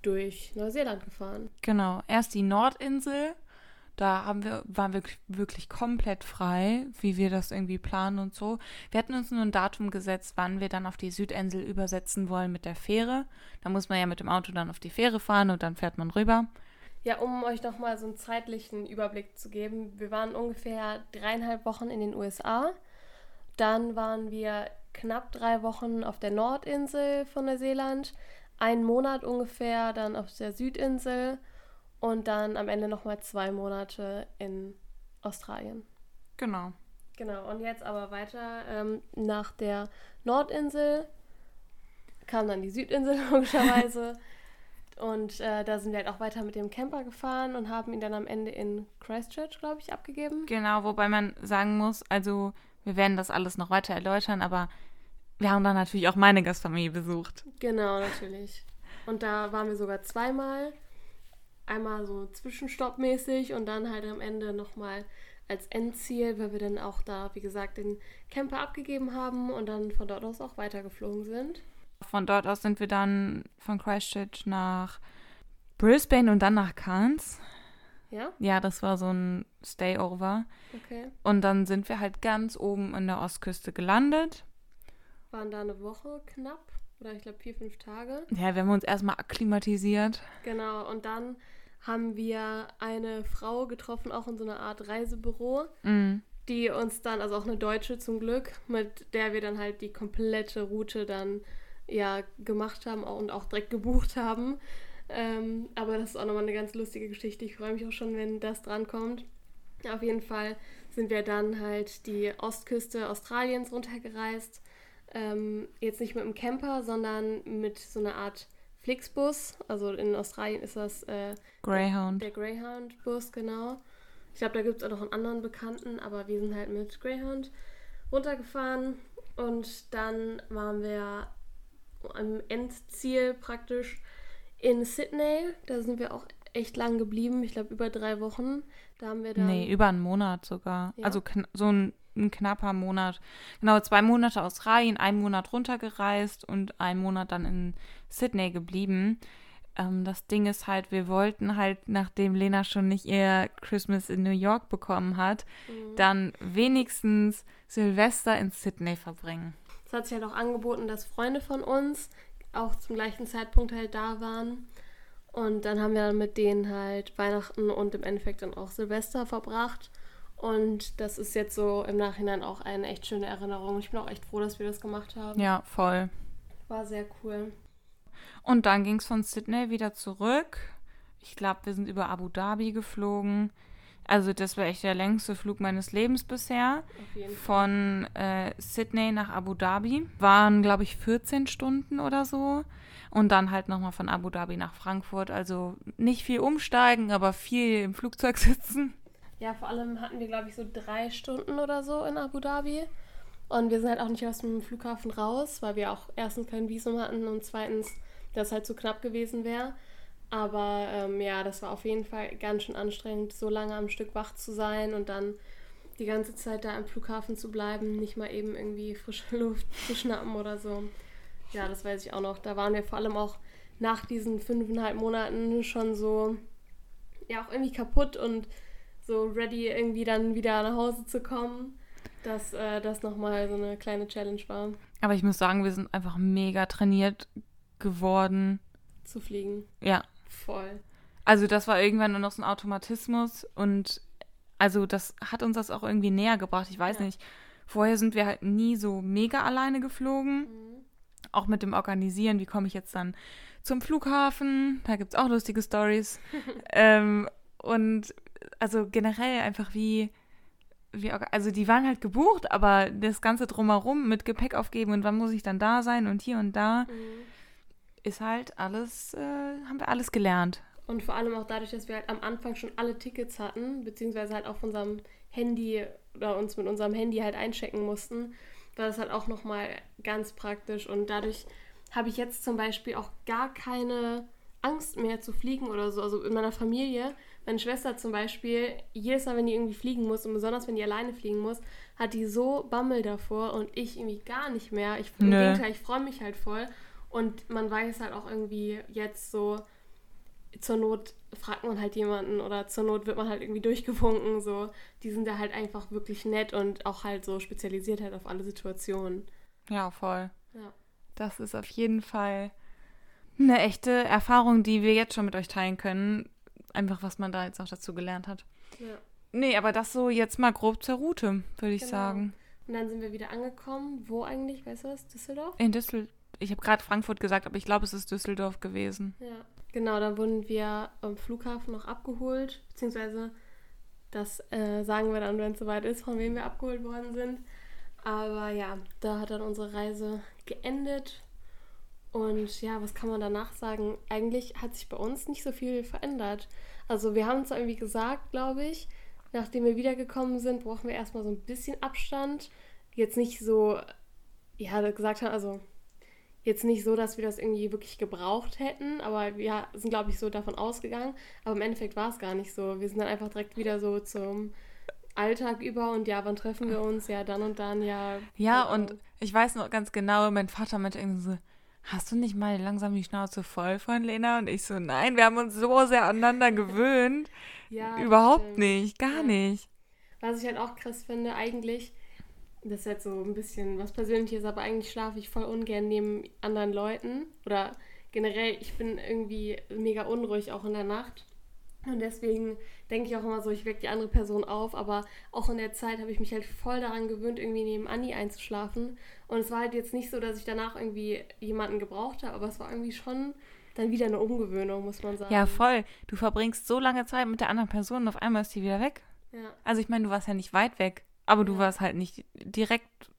durch Neuseeland gefahren. Genau, erst die Nordinsel. Da haben wir, waren wir wirklich komplett frei, wie wir das irgendwie planen und so. Wir hatten uns nur ein Datum gesetzt, wann wir dann auf die Südinsel übersetzen wollen mit der Fähre. Da muss man ja mit dem Auto dann auf die Fähre fahren und dann fährt man rüber. Ja, um euch nochmal so einen zeitlichen Überblick zu geben. Wir waren ungefähr dreieinhalb Wochen in den USA. Dann waren wir knapp drei Wochen auf der Nordinsel von Neuseeland. Einen Monat ungefähr dann auf der Südinsel. Und dann am Ende nochmal zwei Monate in Australien. Genau. Genau, und jetzt aber weiter ähm, nach der Nordinsel kam dann die Südinsel logischerweise. und äh, da sind wir halt auch weiter mit dem Camper gefahren und haben ihn dann am Ende in Christchurch, glaube ich, abgegeben. Genau, wobei man sagen muss, also wir werden das alles noch weiter erläutern, aber wir haben dann natürlich auch meine Gastfamilie besucht. Genau, natürlich. Und da waren wir sogar zweimal. Einmal so zwischenstoppmäßig und dann halt am Ende nochmal als Endziel, weil wir dann auch da, wie gesagt, den Camper abgegeben haben und dann von dort aus auch weitergeflogen sind. Von dort aus sind wir dann von Christchurch nach Brisbane und dann nach Cairns. Ja? Ja, das war so ein Stayover. Okay. Und dann sind wir halt ganz oben an der Ostküste gelandet. Waren da eine Woche knapp oder ich glaube vier, fünf Tage. Ja, wir haben uns erstmal akklimatisiert. Genau, und dann haben wir eine Frau getroffen, auch in so einer Art Reisebüro, Mm. die uns dann, also auch eine Deutsche zum Glück, mit der wir dann halt die komplette Route dann ja gemacht haben und auch direkt gebucht haben. Ähm, aber das ist auch nochmal eine ganz lustige Geschichte. Ich freue mich auch schon, wenn das drankommt. Auf jeden Fall sind wir dann halt die Ostküste Australiens runtergereist. Ähm, jetzt nicht mit dem Camper, sondern mit so einer Art Flixbus. Also in Australien ist das äh, Greyhound. der Greyhound-Bus, genau. Ich glaube, da gibt es auch noch einen anderen Bekannten, aber wir sind halt mit Greyhound runtergefahren und dann waren wir am Endziel praktisch in Sydney. Da sind wir auch echt lang geblieben. Ich glaube, über drei Wochen. Da haben wir dann. Nee, über einen Monat sogar. Ja. Also so ein, ein knapper Monat. Genau, zwei Monate Australien, einen Monat runtergereist und einen Monat dann in Sydney geblieben. Ähm, das Ding ist halt, wir wollten halt, nachdem Lena schon nicht ihr Christmas in New York bekommen hat, Mhm. dann wenigstens Silvester in Sydney verbringen. Es hat sich halt auch angeboten, dass Freunde von uns auch zum gleichen Zeitpunkt halt da waren. Und dann haben wir dann mit denen halt Weihnachten und im Endeffekt dann auch Silvester verbracht. Und das ist jetzt so im Nachhinein auch eine echt schöne Erinnerung. Ich bin auch echt froh, dass wir das gemacht haben. Ja, voll. War sehr cool. Und dann ging es von Sydney wieder zurück. Ich glaube, wir sind über Abu Dhabi geflogen. Also das war echt der längste Flug meines Lebens bisher. Auf jeden Fall. Von äh, Sydney nach Abu Dhabi. Waren, glaube ich, 14 Stunden oder so. Und dann halt nochmal von Abu Dhabi nach Frankfurt. Also nicht viel umsteigen, aber viel im Flugzeug sitzen. Ja, vor allem hatten wir, glaube ich, so drei Stunden oder so in Abu Dhabi. Und wir sind halt auch nicht aus dem Flughafen raus, weil wir auch erstens kein Visum hatten und zweitens das halt zu knapp gewesen wäre. Aber ähm, ja, das war auf jeden Fall ganz schön anstrengend, so lange am Stück wach zu sein und dann die ganze Zeit da am Flughafen zu bleiben, nicht mal eben irgendwie frische Luft zu schnappen oder so. Ja, das weiß ich auch noch. Da waren wir vor allem auch nach diesen fünfeinhalb Monaten schon so, ja, auch irgendwie kaputt und so ready, irgendwie dann wieder nach Hause zu kommen, dass äh, das nochmal so eine kleine Challenge war. Aber ich muss sagen, wir sind einfach mega trainiert geworden. Zu fliegen. Ja. Voll. Also das war irgendwann nur noch so ein Automatismus und also das hat uns das auch irgendwie näher gebracht. Ich weiß ja. nicht. Vorher sind wir halt nie so mega alleine geflogen. Mhm. Auch mit dem Organisieren, wie komme ich jetzt dann zum Flughafen? Da gibt es auch lustige Stories. ähm, und also generell einfach wie, wie, also die waren halt gebucht, aber das Ganze drumherum mit Gepäck aufgeben und wann muss ich dann da sein und hier und da, mhm. ist halt alles, äh, haben wir alles gelernt. Und vor allem auch dadurch, dass wir halt am Anfang schon alle Tickets hatten, beziehungsweise halt auf unserem Handy oder uns mit unserem Handy halt einchecken mussten, war das halt auch nochmal ganz praktisch. Und dadurch habe ich jetzt zum Beispiel auch gar keine Angst mehr zu fliegen oder so. Also in meiner Familie, meine Schwester zum Beispiel, jedes Mal, wenn die irgendwie fliegen muss und besonders wenn die alleine fliegen muss, hat die so Bammel davor und ich irgendwie gar nicht mehr. Ich, Im Gegenteil, ich freue mich halt voll. Und man weiß halt auch irgendwie jetzt so, zur Not fragt man halt jemanden oder zur Not wird man halt irgendwie durchgewunken. So. Die sind da halt einfach wirklich nett und auch halt so spezialisiert halt auf alle Situationen. Ja, voll. Ja. Das ist auf jeden Fall eine echte Erfahrung, die wir jetzt schon mit euch teilen können. Einfach, was man da jetzt auch dazu gelernt hat. Ja. Nee, aber das so jetzt mal grob zur Route, würde ich genau. sagen. Und dann sind wir wieder angekommen. Wo eigentlich? Weißt du was? Düsseldorf? In Düsseldorf. Ich habe gerade Frankfurt gesagt, aber ich glaube, es ist Düsseldorf gewesen. Ja. Genau, dann wurden wir am Flughafen noch abgeholt, beziehungsweise das äh, sagen wir dann, wenn es soweit ist, von wem wir abgeholt worden sind. Aber ja, da hat dann unsere Reise geendet. Und ja, was kann man danach sagen? Eigentlich hat sich bei uns nicht so viel verändert. Also wir haben zwar irgendwie gesagt, glaube ich, nachdem wir wiedergekommen sind, brauchen wir erstmal so ein bisschen Abstand. Jetzt nicht so, ja, gesagt haben, also jetzt nicht so, dass wir das irgendwie wirklich gebraucht hätten, aber wir sind, glaube ich, so davon ausgegangen. Aber im Endeffekt war es gar nicht so. Wir sind dann einfach direkt wieder so zum Alltag über und ja, wann treffen wir uns? Ja, dann und dann, ja. Ja, und ich weiß noch ganz genau, mein Vater meinte irgendwie so, hast du nicht mal langsam die Schnauze voll von Lena? Und ich so, nein, wir haben uns so sehr aneinander gewöhnt. ja, Überhaupt stimmt. nicht, gar ja. nicht. Was ich halt auch krass finde, eigentlich das ist jetzt so ein bisschen was Persönliches, aber eigentlich schlafe ich voll ungern neben anderen Leuten. Oder generell, ich bin irgendwie mega unruhig auch in der Nacht. Und deswegen denke ich auch immer so, ich wecke die andere Person auf. Aber auch in der Zeit habe ich mich halt voll daran gewöhnt, irgendwie neben Anni einzuschlafen. Und es war halt jetzt nicht so, dass ich danach irgendwie jemanden gebraucht habe, aber es war irgendwie schon dann wieder eine Umgewöhnung, muss man sagen. Ja, voll. Du verbringst so lange Zeit mit der anderen Person und auf einmal ist die wieder weg. Ja. Also ich meine, du warst ja nicht weit weg. Aber du warst halt nicht direkt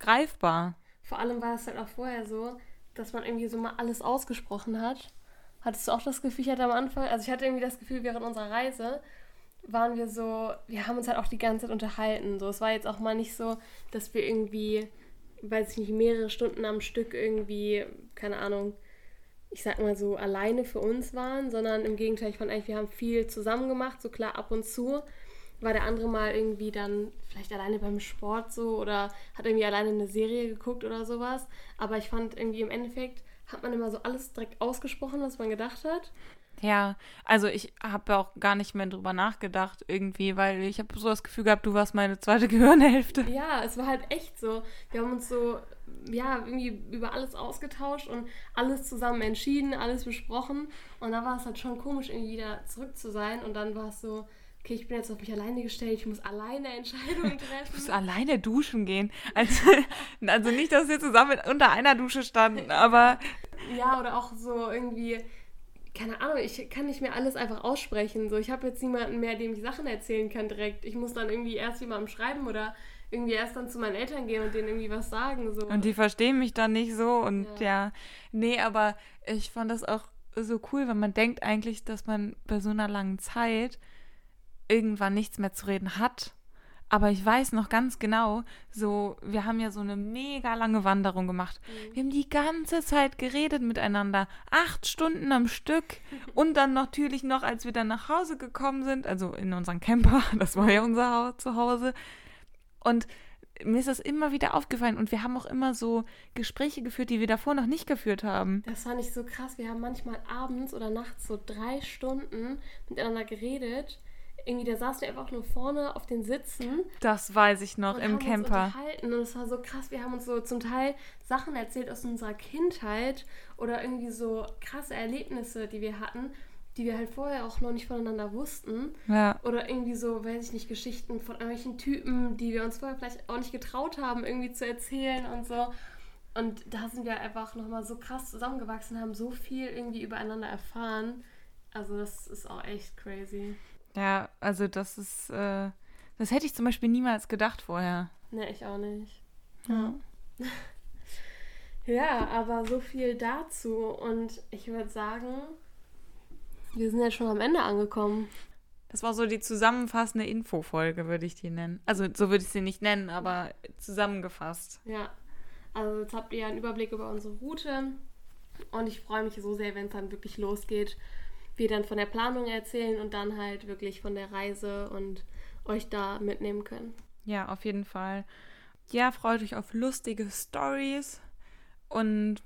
greifbar. Vor allem war es halt auch vorher so, dass man irgendwie so mal alles ausgesprochen hat. Hattest du auch das Gefühl, ich hatte am Anfang, also ich hatte irgendwie das Gefühl, während unserer Reise waren wir so, wir haben uns halt auch die ganze Zeit unterhalten. So, es war jetzt auch mal nicht so, dass wir irgendwie, weiß ich nicht, mehrere Stunden am Stück irgendwie, keine Ahnung, ich sag mal so, alleine für uns waren, sondern im Gegenteil, ich fand eigentlich, wir haben viel zusammen gemacht, so klar ab und zu war der andere mal irgendwie dann vielleicht alleine beim Sport so oder hat irgendwie alleine eine Serie geguckt oder sowas. Aber ich fand irgendwie im Endeffekt hat man immer so alles direkt ausgesprochen, was man gedacht hat. Ja, also ich habe auch gar nicht mehr drüber nachgedacht irgendwie, weil ich habe so das Gefühl gehabt, du warst meine zweite Gehirnhälfte. Ja, es war halt echt so. Wir haben uns so, ja, irgendwie über alles ausgetauscht und alles zusammen entschieden, alles besprochen. Und da war es halt schon komisch, irgendwie wieder zurück zu sein. Und dann war es so, okay, ich bin jetzt auf mich alleine gestellt, ich muss alleine Entscheidungen treffen. Ich muss alleine duschen gehen. Also, also nicht, dass wir zusammen unter einer Dusche standen, aber. Ja, oder auch so irgendwie, keine Ahnung, ich kann nicht mehr alles einfach aussprechen. So, ich habe jetzt niemanden mehr, dem ich Sachen erzählen kann direkt. Ich muss dann irgendwie erst jemandem schreiben oder irgendwie erst dann zu meinen Eltern gehen und denen irgendwie was sagen. So. Und die verstehen mich dann nicht so und ja. ja. Nee, aber ich fand das auch so cool, weil man denkt eigentlich, dass man bei so einer langen Zeit irgendwann nichts mehr zu reden hat. Aber ich weiß noch ganz genau, so, wir haben ja so eine mega lange Wanderung gemacht. Mhm. Wir haben die ganze Zeit geredet miteinander. Acht Stunden am Stück. Und dann natürlich noch, als wir dann nach Hause gekommen sind, also in unseren Camper, das war ja unser Haus zu Hause. Und mir ist das immer wieder aufgefallen. Und wir haben auch immer so Gespräche geführt, die wir davor noch nicht geführt haben. Das fand ich so krass. Wir haben manchmal abends oder nachts so drei Stunden miteinander geredet. Irgendwie, da saßen wir einfach nur vorne auf den Sitzen Das weiß ich noch und im haben Camper. uns. Und es war so krass. Wir haben uns so zum Teil Sachen erzählt aus unserer Kindheit oder irgendwie so krasse Erlebnisse, die wir hatten, die wir halt vorher auch noch nicht voneinander wussten. Ja. Oder irgendwie so, weiß ich nicht, Geschichten von irgendwelchen Typen, die wir uns vorher vielleicht auch nicht getraut haben, irgendwie zu erzählen und so. Und da sind wir einfach nochmal so krass zusammengewachsen, haben so viel irgendwie übereinander erfahren. Also das ist auch echt crazy. Ja, also das ist, äh, das hätte ich zum Beispiel niemals gedacht vorher. Ne, ich auch nicht. Ja. Ja, aber so viel dazu. Und ich würde sagen, wir sind jetzt schon am Ende angekommen. Das war so die zusammenfassende Infofolge, würde ich die nennen. Also so würde ich sie nicht nennen, aber zusammengefasst. Ja, also jetzt habt ihr einen Überblick über unsere Route und ich freue mich so sehr, wenn es dann wirklich losgeht. Wir dann von der Planung erzählen und dann halt wirklich von der Reise und euch da mitnehmen können. Ja, auf jeden Fall. Ja, freut euch auf lustige Stories und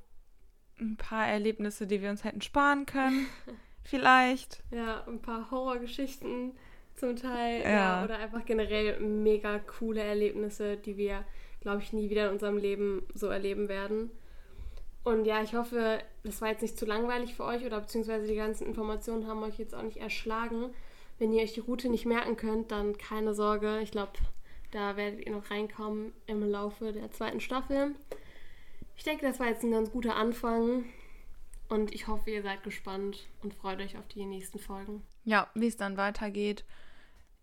ein paar Erlebnisse, die wir uns hätten sparen können. Vielleicht. Ja, ein paar Horrorgeschichten zum Teil. Ja. Ja. oder einfach generell mega coole Erlebnisse, die wir, glaube ich, nie wieder in unserem Leben so erleben werden. Und ja, ich hoffe, das war jetzt nicht zu langweilig für euch oder beziehungsweise die ganzen Informationen haben euch jetzt auch nicht erschlagen. Wenn ihr euch die Route nicht merken könnt, dann keine Sorge. Ich glaube, da werdet ihr noch reinkommen im Laufe der zweiten Staffel. Ich denke, das war jetzt ein ganz guter Anfang. Und ich hoffe, ihr seid gespannt und freut euch auf die nächsten Folgen. Ja, wie es dann weitergeht,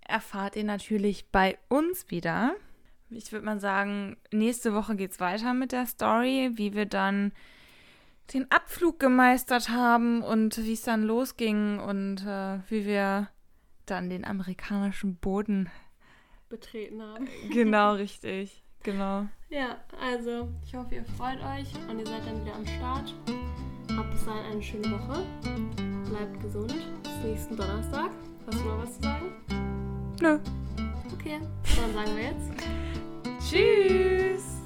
erfahrt ihr natürlich bei uns wieder. Ich würde mal sagen, nächste Woche geht es weiter mit der Story, wie wir dann den Abflug gemeistert haben und wie es dann losging und äh, wie wir dann den amerikanischen Boden. betreten haben. Genau, richtig. Genau. Ja, also ich hoffe, ihr freut euch und ihr seid dann wieder am Start. Habt bis dahin eine schöne Woche. Bleibt gesund. Bis nächsten Donnerstag. Hast du noch was zu sagen? Nö. Okay, dann sagen wir jetzt. Tschüss.